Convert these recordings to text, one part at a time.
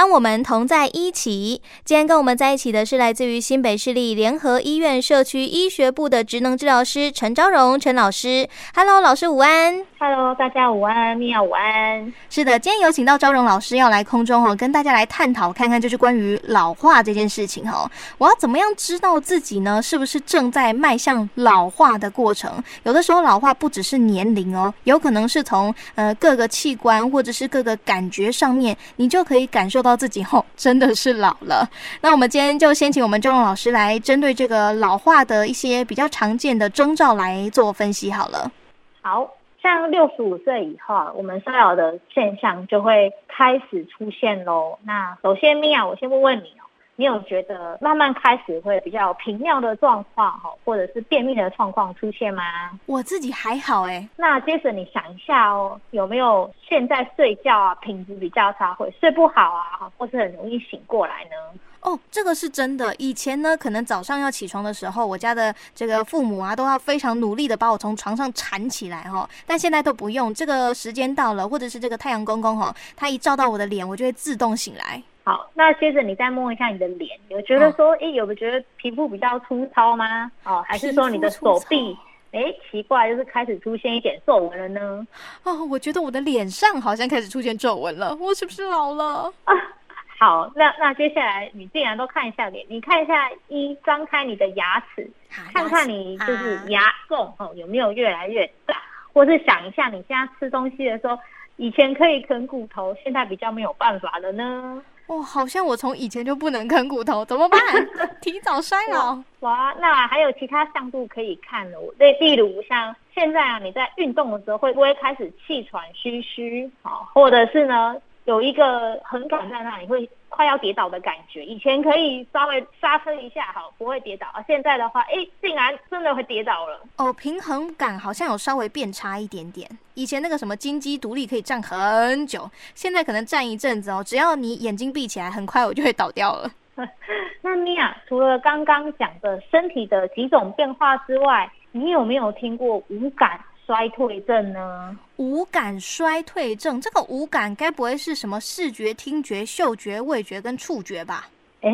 当我们同在一起，今天跟我们在一起的是来自于新北市立联合医院社区医学部的职能治疗师陈昭荣陈老师。Hello，老师午安。Hello，大家午安，米娅午安。是的，今天有请到昭荣老师要来空中哦，跟大家来探讨看看，就是关于老化这件事情哦。我要怎么样知道自己呢？是不是正在迈向老化的过程？有的时候老化不只是年龄哦，有可能是从呃各个器官或者是各个感觉上面，你就可以感受到自己吼、真的是老了。那我们今天就先请我们周荣老师来针对这个老化的一些比较常见的征兆来做分析好了。好像六十五岁以后啊，我们衰老的现象就会开始出现喽。那首先，米娅，我先问问你哦。你有觉得慢慢开始会比较频尿的状况哈，或者是便秘的状况出现吗？我自己还好哎。那接着你想一下哦，有没有现在睡觉啊品质比较差，会睡不好啊，或是很容易醒过来呢？哦，这个是真的。以前呢，可能早上要起床的时候，我家的这个父母啊，都要非常努力的把我从床上缠起来哈。但现在都不用，这个时间到了，或者是这个太阳公公哈，他一照到我的脸，我就会自动醒来。好，那接着你再摸一下你的脸，有觉得说，哎、哦，有没有觉得皮肤比较粗糙吗？哦，还是说你的手臂，哎，奇怪，就是开始出现一点皱纹了呢？哦，我觉得我的脸上好像开始出现皱纹了，我是不是老了？啊，好，那那接下来你既然都看一下脸，你看一下一张开你的牙齿，看看你就是牙缝哦有没有越来越大，或是想一下你现在吃东西的时候，以前可以啃骨头，现在比较没有办法了呢？哦，好像我从以前就不能啃骨头，怎么办？提早衰老。哇，那还有其他项目可以看的，例例如像现在啊，你在运动的时候会不会开始气喘吁吁？好，或者是呢，有一个横杆在那里会。快要跌倒的感觉，以前可以稍微刹车一下，好，不会跌倒。而现在的话，哎，竟然真的会跌倒了。哦，平衡感好像有稍微变差一点点。以前那个什么金鸡独立可以站很久，现在可能站一阵子哦，只要你眼睛闭起来，很快我就会倒掉了。那米娅，除了刚刚讲的身体的几种变化之外，你有没有听过五感衰退症呢？五感衰退症，这个五感该不会是什么视觉、听觉、嗅觉、味觉跟触觉吧？哎，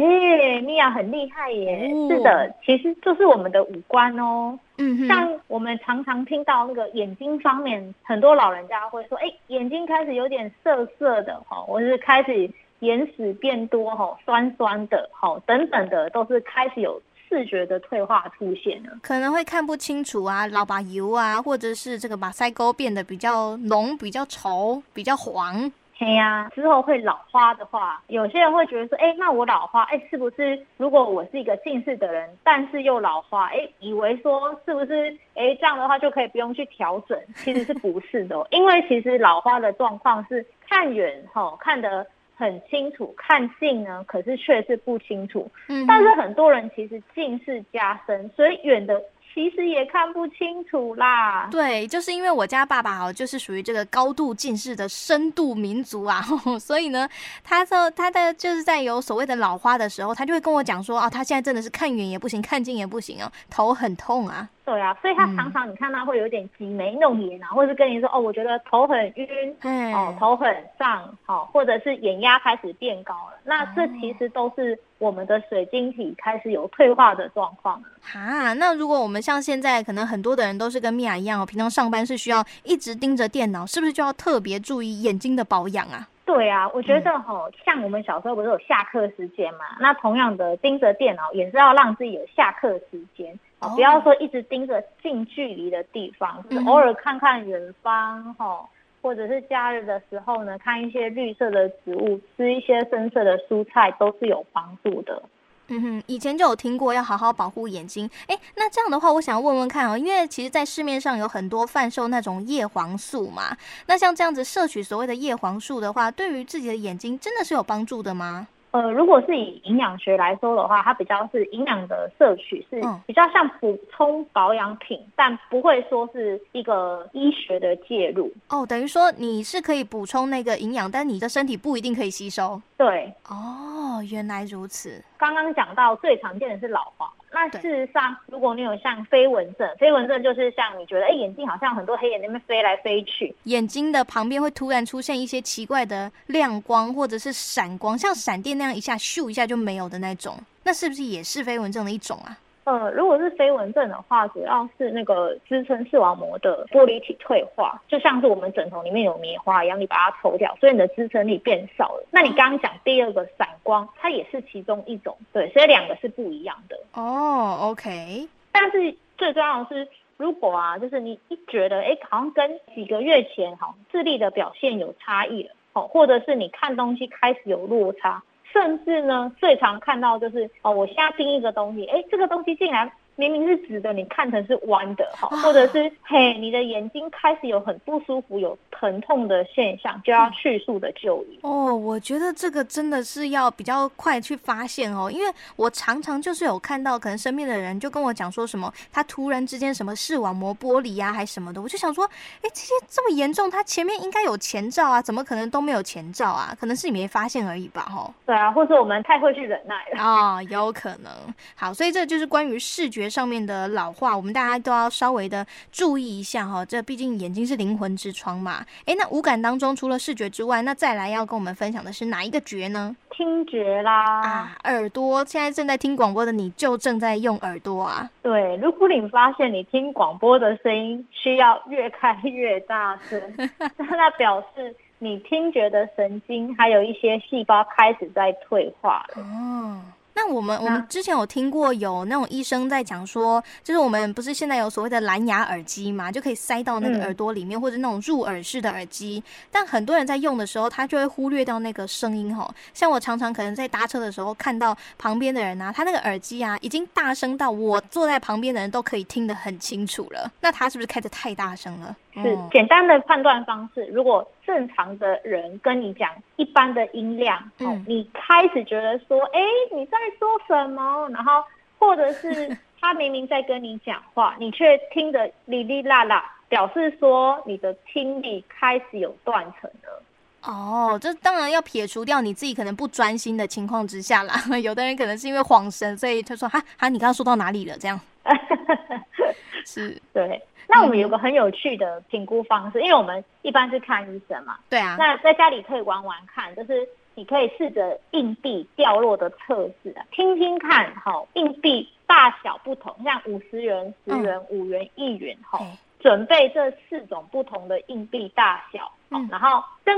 米娅很厉害耶！哦、是的，其实就是我们的五官哦。嗯哼，像我们常常听到那个眼睛方面，很多老人家会说，哎，眼睛开始有点涩涩的哈，或是开始眼屎变多哈，酸酸的哈，等等的，都是开始有。视觉的退化出现了，可能会看不清楚啊，老把油啊，或者是这个把腮沟变得比较浓、比较稠、比较黄。嘿呀、啊，之后会老花的话，有些人会觉得说，哎，那我老花，哎，是不是如果我是一个近视的人，但是又老花，哎，以为说是不是，哎，这样的话就可以不用去调整？其实是不是的，因为其实老花的状况是看远哈、哦，看得。很清楚，看近呢，可是却是不清楚。嗯，但是很多人其实近视加深，所以远的。其实也看不清楚啦。对，就是因为我家爸爸哦，就是属于这个高度近视的深度民族啊，呵呵，所以呢，他说他的就是在有所谓的老花的时候，他就会跟我讲说啊，他现在真的是看远也不行，看近也不行哦，头很痛啊。对啊，所以他常常你看他会有点挤眉弄眼啊，嗯、或者是跟你说哦，我觉得头很晕，嗯、哦，头很胀，哦，或者是眼压开始变高了。那这其实都是我们的水晶体开始有退化的状况。啊，那如果我们像现在可能很多的人都是跟米娅一样哦，平常上班是需要一直盯着电脑，是不是就要特别注意眼睛的保养啊？对啊，我觉得哈，像我们小时候不是有下课时间嘛，那同样的盯着电脑也是要让自己有下课时间。哦，不要说一直盯着近距离的地方，是偶尔看看远方哈，或者是假日的时候呢，看一些绿色的植物，吃一些深色的蔬菜，都是有帮助的。嗯哼，以前就有听过要好好保护眼睛。哎，那这样的话，我想要问问看哦，因为其实，在市面上有很多贩售那种叶黄素嘛，那像这样子摄取所谓的叶黄素的话，对于自己的眼睛真的是有帮助的吗？呃，如果是以营养学来说的话，它比较是营养的摄取，是比较像补充保养品，嗯、但不会说是一个医学的介入。哦，等于说你是可以补充那个营养，但你的身体不一定可以吸收。对，哦。哦，原来如此。刚刚讲到最常见的是老花，那事实上，如果你有像飞蚊症，飞蚊症就是像你觉得，哎，眼睛好像很多黑眼那边飞来飞去，眼睛的旁边会突然出现一些奇怪的亮光或者是闪光，像闪电那样一下咻一下就没有的那种，那是不是也是飞蚊症的一种啊？呃，如果是飞蚊症的话，主要是那个支撑视网膜的玻璃体退化，就像是我们枕头里面有棉花一样，你把它抽掉，所以你的支撑力变少了。那你刚刚讲第二个散光，它也是其中一种，对，所以两个是不一样的。哦，OK。但是最重要的是，如果啊，就是你一觉得，哎，好像跟几个月前哈视力的表现有差异了，哦，或者是你看东西开始有落差。甚至呢，最常看到就是哦，我瞎盯一个东西，哎，这个东西竟然。明明是直的，你看成是弯的，哈，或者是嘿，你的眼睛开始有很不舒服、有疼痛的现象，就要迅速的就医。哦，我觉得这个真的是要比较快去发现哦，因为我常常就是有看到，可能身边的人就跟我讲说什么，他突然之间什么视网膜剥离呀，还什么的，我就想说，哎，这些这么严重，他前面应该有前兆啊，怎么可能都没有前兆啊？可能是你没发现而已吧，哈。对啊，或者我们太会去忍耐了啊，有可能。好，所以这就是关于视觉上面的老化，我们大家都要稍微的注意一下哈。这毕竟眼睛是灵魂之窗嘛。哎，那五感当中除了视觉之外，那再来要跟我们分享的是哪一个觉呢？听觉啦。啊，耳朵。现在正在听广播的你就正在用耳朵啊。对，如果你发现你听广播的声音需要越开越大声，那表示你听觉的神经还有一些细胞开始在退化了。哦。那我们我们之前有听过有那种医生在讲说，就是我们不是现在有所谓的蓝牙耳机嘛，就可以塞到那个耳朵里面，或者那种入耳式的耳机。但很多人在用的时候，他就会忽略掉那个声音吼。像我常常可能在搭车的时候，看到旁边的人啊，他那个耳机啊，已经大声到我坐在旁边的人都可以听得很清楚了。那他是不是开的太大声了？是简单的判断方式，如果正常的人跟你讲一般的音量，嗯、哦，你开始觉得说，哎，你在说什么？然后或者是 他明明在跟你讲话，你却听得哩哩啦啦，表示说你的听力开始有断层了。哦，这当然要撇除掉你自己可能不专心的情况之下啦。有的人可能是因为恍神，所以他说，哈哈，你刚刚说到哪里了？这样，是对。那我们有个很有趣的评估方式，因为我们一般是看医生嘛。对啊。那在家里可以玩玩看，就是你可以试着硬币掉落的测试啊，听听看，好，硬币大小不同，像五十元、十元、五元、一元，好，准备这四种不同的硬币大小，嗯，然后噔，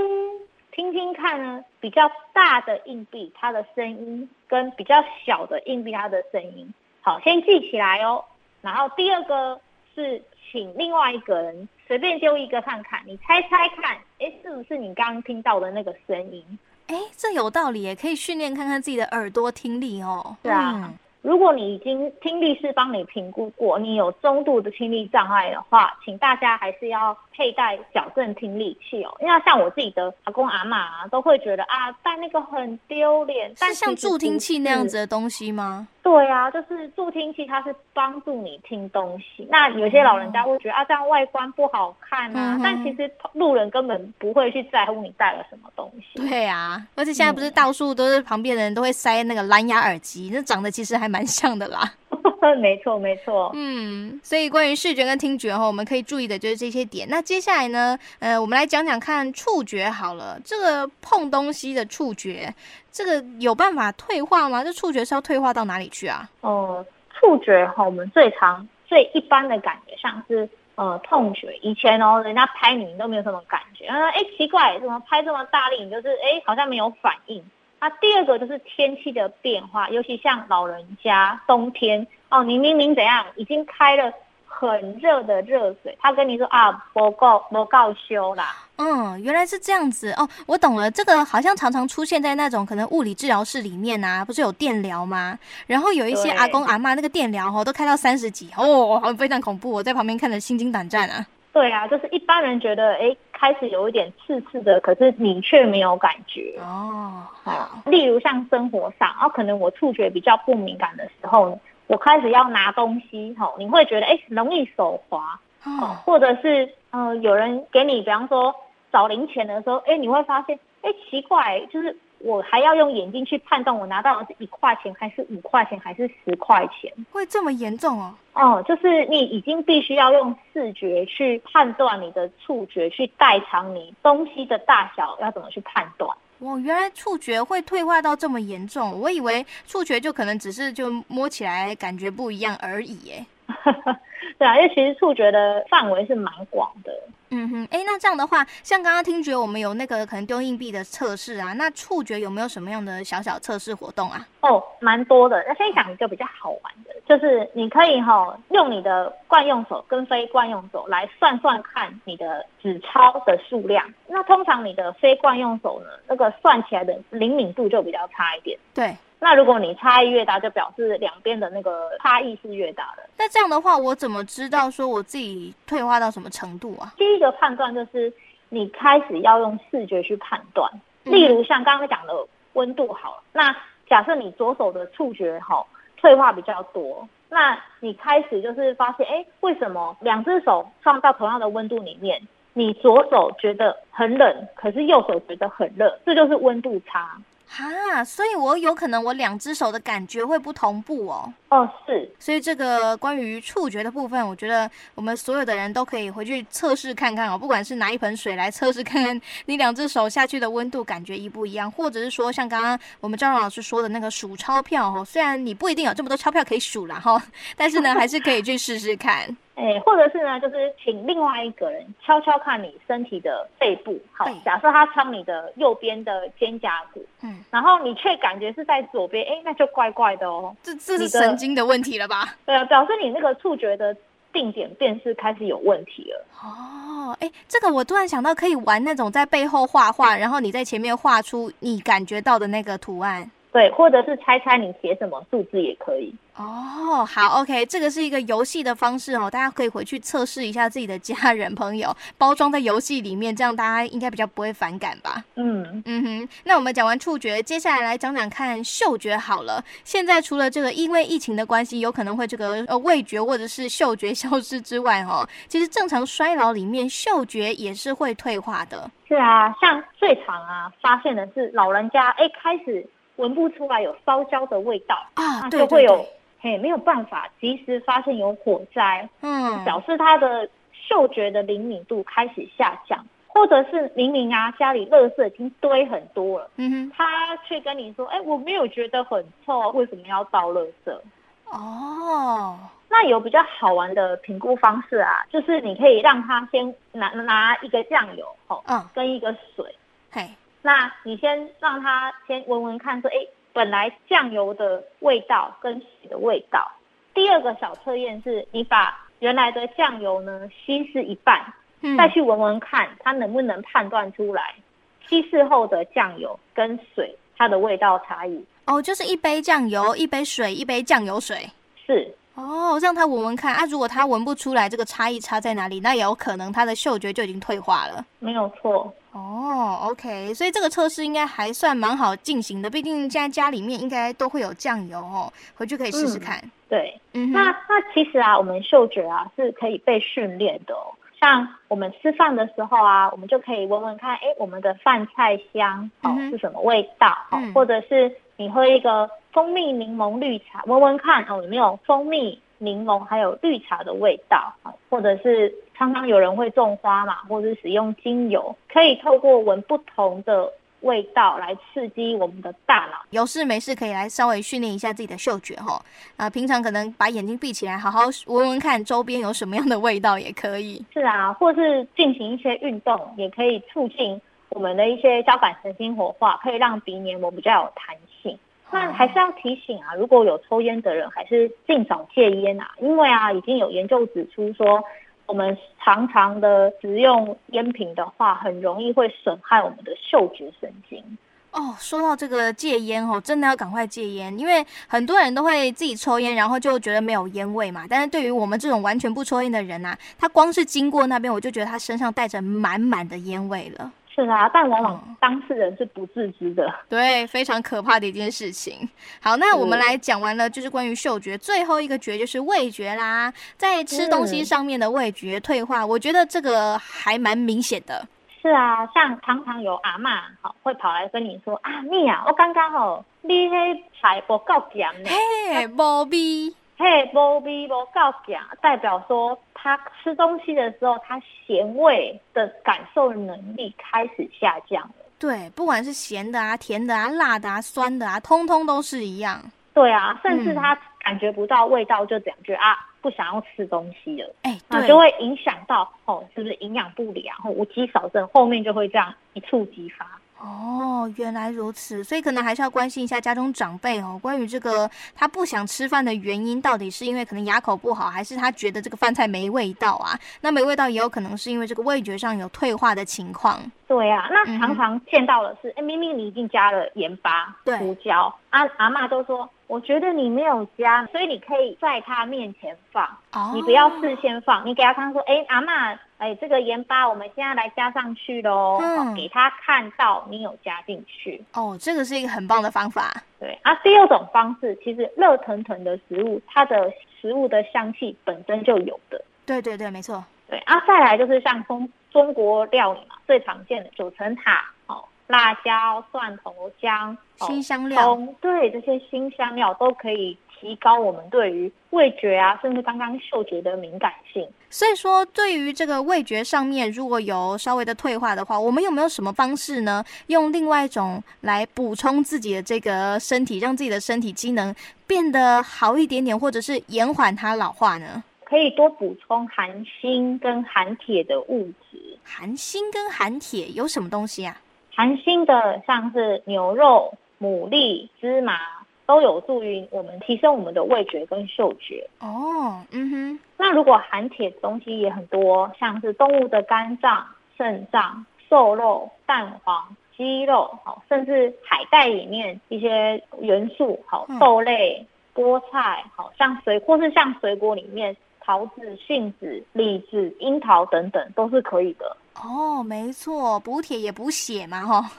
听听看呢，比较大的硬币它的声音跟比较小的硬币它的声音，好，先记起来哦。然后第二个是。请另外一个人随便丢一个看看，你猜猜看，哎，是不是你刚刚听到的那个声音？哎，这有道理，也可以训练看看自己的耳朵听力哦。对啊。嗯如果你已经听力是帮你评估过，你有中度的听力障碍的话，请大家还是要佩戴矫正听力器哦。因为像我自己的阿公阿妈啊，都会觉得啊，戴那个很丢脸。但是像助听器那样子的东西吗？对啊，就是助听器，它是帮助你听东西。那有些老人家会觉得啊，这样外观不好看啊。嗯、但其实路人根本不会去在乎你戴了什么东西。对啊，而且现在不是到处都是旁边的人都会塞那个蓝牙耳机，那长得其实还蛮。蛮像的啦，没错没错，嗯，所以关于视觉跟听觉哈，我们可以注意的就是这些点。那接下来呢，呃，我们来讲讲看触觉好了。这个碰东西的触觉，这个有办法退化吗？这触觉是要退化到哪里去啊？哦、呃，触觉哈，我们最常、最一般的感觉像是呃痛觉。以前哦，人家拍你都没有什么感觉，啊，哎，奇怪，怎么拍这么大力，你就是哎，好像没有反应。那第二个就是天气的变化，尤其像老人家冬天哦，你明明怎样已经开了很热的热水，他跟你说啊，不够不够修啦。嗯，原来是这样子哦，我懂了。这个好像常常出现在那种可能物理治疗室里面啊，不是有电疗吗？然后有一些阿公阿妈那个电疗哦，都开到三十几哦，好非常恐怖，我在旁边看的心惊胆战啊。对啊，就是一般人觉得，哎，开始有一点刺刺的，可是你却没有感觉。哦。好，例如像生活上，然后可能我触觉比较不敏感的时候，我开始要拿东西，吼，你会觉得，哎，容易手滑，哦，或者是，呃，有人给你，比方说找零钱的时候，哎，你会发现哎，奇怪，就是我还要用眼睛去判断我拿到的是一块钱还是五块钱还是十块钱，会这么严重哦？哦，就是你已经必须要用视觉去判断你的触觉，去代偿你东西的大小，要怎么去判断？哇，原来触觉会退化到这么严重，我以为触觉就可能只是就摸起来感觉不一样而已，耶。对啊，因为其实触觉的范围是蛮广的。嗯哼，哎，那这样的话，像刚刚听觉我们有那个可能丢硬币的测试啊，那触觉有没有什么样的小小测试活动啊？哦，蛮多的。那先讲一个比较好玩的，就是你可以哈、哦、用你的惯用手跟非惯用手来算算看你的纸钞的数量。那通常你的非惯用手呢，那个算起来的灵敏度就比较差一点。对。那如果你差异越大，就表示两边的那个差异是越大的。那这样的话，我怎么知道说我自己退化到什么程度啊？第一个判断就是你开始要用视觉去判断，例如像刚刚讲的温度好了，那假设你左手的触觉好退化比较多，那你开始就是发现，哎，为什么两只手放到同样的温度里面，你左手觉得很冷，可是右手觉得很热，这就是温度差。哈，所以我有可能我两只手的感觉会不同步哦。哦，是。所以这个关于触觉的部分，我觉得我们所有的人都可以回去测试看看哦。不管是拿一盆水来测试看看你两只手下去的温度感觉一不一样，或者是说像刚刚我们赵老师说的那个数钞票哦，虽然你不一定有这么多钞票可以数啦哈，但是呢，还是可以去试试看。哎，或者是呢，就是请另外一个人悄悄看你身体的背部。好，假设他敲你的右边的肩胛骨，嗯，然后你却感觉是在左边，哎，那就怪怪的哦。这这是神经的问题了吧？对啊，表示你那个触觉的定点辨识开始有问题了。哦，哎，这个我突然想到，可以玩那种在背后画画，然后你在前面画出你感觉到的那个图案。对，或者是猜猜你写什么数字也可以。哦，好，OK，这个是一个游戏的方式哦，大家可以回去测试一下自己的家人朋友，包装在游戏里面，这样大家应该比较不会反感吧？嗯嗯哼。那我们讲完触觉，接下来来讲讲看嗅觉好了。现在除了这个因为疫情的关系，有可能会这个呃味觉或者是嗅觉消失之外，哦，其实正常衰老里面嗅觉也是会退化的。是啊，像最常啊发现的是老人家哎开始。闻不出来有烧焦的味道啊，就会有嘿，没有办法及时发现有火灾，嗯，表示他的嗅觉的灵敏度开始下降，或者是明明啊家里垃圾已经堆很多了，嗯哼，他却跟你说，哎，我没有觉得很臭，为什么要倒垃圾？哦，那有比较好玩的评估方式啊，就是你可以让他先拿拿一个酱油，哦，嗯，跟一个水，嘿。那你先让他先闻闻看，说，哎，本来酱油的味道跟水的味道。第二个小测验是，你把原来的酱油呢稀释一半，嗯，再去闻闻看，它能不能判断出来稀释后的酱油跟水它的味道差异。哦，就是一杯酱油，一杯水，一杯酱油水。是。哦，让他闻闻看啊！如果他闻不出来这个差异差在哪里，那也有可能他的嗅觉就已经退化了。没有错。哦，OK，所以这个测试应该还算蛮好进行的。毕竟现在家里面应该都会有酱油哦，回去可以试试看。嗯、对，嗯，那那其实啊，我们嗅觉啊是可以被训练的哦。像我们吃饭的时候啊，我们就可以闻闻看，哎，我们的饭菜香哦、嗯、是什么味道？哦、嗯，或者是你喝一个蜂蜜柠檬绿茶，闻闻看哦有没有蜂蜜、柠檬还有绿茶的味道？或者是常常有人会种花嘛，或者是使用精油，可以透过闻不同的。味道来刺激我们的大脑，有事没事可以来稍微训练一下自己的嗅觉哈。啊，平常可能把眼睛闭起来，好好 闻闻看周边有什么样的味道也可以。是啊，或是进行一些运动，也可以促进我们的一些交感神经活化，可以让鼻黏膜比较有弹性。那还是要提醒啊，如果有抽烟的人，还是尽早戒烟啊，因为啊，已经有研究指出说。我们常常的食用烟品的话，很容易会损害我们的嗅觉神经。哦，说到这个戒烟哦，真的要赶快戒烟，因为很多人都会自己抽烟，然后就觉得没有烟味嘛。但是对于我们这种完全不抽烟的人啊，他光是经过那边，我就觉得他身上带着满满的烟味了。是啊，但往往当事人是不自知的，对，非常可怕的一件事情。好，那我们来讲完了，就是关于嗅觉，最后一个觉就是味觉啦，在吃东西上面的味觉退化，我觉得这个还蛮明显的。是是啊，像常常有阿嬷好会跑来跟你说啊，你啊，我刚刚好，你那菜不够咸呢，嘿，无味，嘿，无味不够咸，代表说他吃东西的时候，他咸味的感受能力开始下降了。对，不管是咸的啊、甜的啊、辣的啊、酸的啊，通通都是一样。对啊，甚至他感觉不到味道就这样觉得啊。不想要吃东西了，哎，那就会影响到哦，是不是营养不良？或无机少症，后面就会这样一触即发。哦，原来如此，所以可能还是要关心一下家中长辈哦，关于这个他不想吃饭的原因，到底是因为可能牙口不好，还是他觉得这个饭菜没味道啊？那没味道也有可能是因为这个味觉上有退化的情况。对啊，那常常见到的是，哎、嗯，明明你已经加了盐巴、胡椒，阿阿嬷都说。我觉得你没有加，所以你可以在他面前放，oh. 你不要事先放，你给他看说，哎，阿嬷，哎，这个盐巴我们现在来加上去喽，嗯，给他看到你有加进去。哦，这个是一个很棒的方法。对啊，第二种方式，其实热腾腾的食物，它的食物的香气本身就有的。对对对，没错。对啊，再来就是像中中国料理嘛，最常见的九层塔，哦。辣椒、蒜头、姜、新香料，对，这些新香料都可以提高我们对于味觉啊，甚至刚刚嗅觉的敏感性。所以说，对于这个味觉上面，如果有稍微的退化的话，我们有没有什么方式呢？用另外一种来补充自己的这个身体，让自己的身体机能变得好一点点，或者是延缓它老化呢？可以多补充含锌跟含铁的物质。含锌跟含铁有什么东西啊？含锌的，像是牛肉、牡蛎、芝麻，都有助于我们提升我们的味觉跟嗅觉。哦，嗯哼。那如果含铁的东西也很多，像是动物的肝脏、肾脏、瘦肉、蛋黄、鸡肉，好，甚至海带里面一些元素，好，豆类、菠菜，好像水或是像水果里面桃子、杏子、李子、樱桃等等，都是可以的。哦，没错，补铁也补血嘛，哈。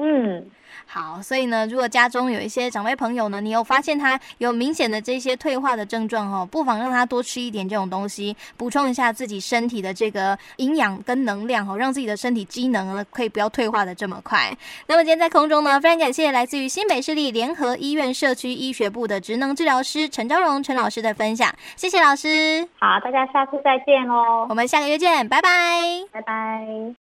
嗯，好，所以呢，如果家中有一些长辈朋友呢，你有发现他有明显的这些退化的症状哦，不妨让他多吃一点这种东西，补充一下自己身体的这个营养跟能量哦，让自己的身体机能呢可以不要退化的这么快。那么今天在空中呢，非常感谢来自于新北市立联合医院社区医学部的职能治疗师陈昭荣陈老师的分享，谢谢老师。好，大家下次再见喽，我们下个月见，拜拜，拜拜。